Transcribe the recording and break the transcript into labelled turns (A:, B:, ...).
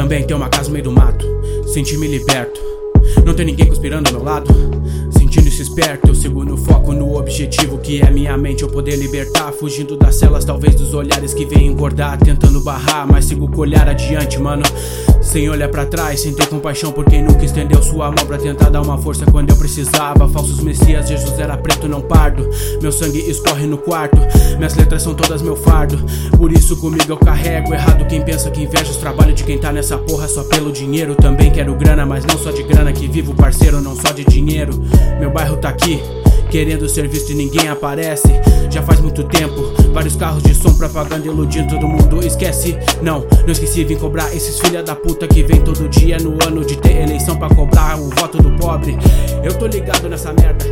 A: também ter uma casa no meio do mato. Sentir-me liberto. Não tem ninguém conspirando ao meu lado. Sentindo-se esperto, eu sigo no foco, no objetivo que é minha mente. Eu poder libertar, fugindo das celas, talvez dos olhares que vêm engordar. Tentando barrar, mas sigo com olhar adiante, mano. Sem olhar para trás, sem ter compaixão por quem nunca estendeu sua mão pra tentar dar uma força quando eu precisava. Falsos messias, Jesus era preto, não pardo. Meu sangue escorre no quarto, minhas letras são todas meu fardo. Por isso comigo eu carrego. Errado quem pensa que inveja os trabalhos de quem tá nessa porra só pelo dinheiro. Também quero grana, mas não só de grana que vivo, parceiro, não só de dinheiro. Meu bairro tá aqui. Querendo ser visto e ninguém aparece. Já faz muito tempo, vários carros de som, propaganda iludindo todo mundo. Esquece, não, não esqueci, vim cobrar esses filha da puta que vem todo dia no ano de ter eleição pra cobrar o voto do pobre. Eu tô ligado nessa merda.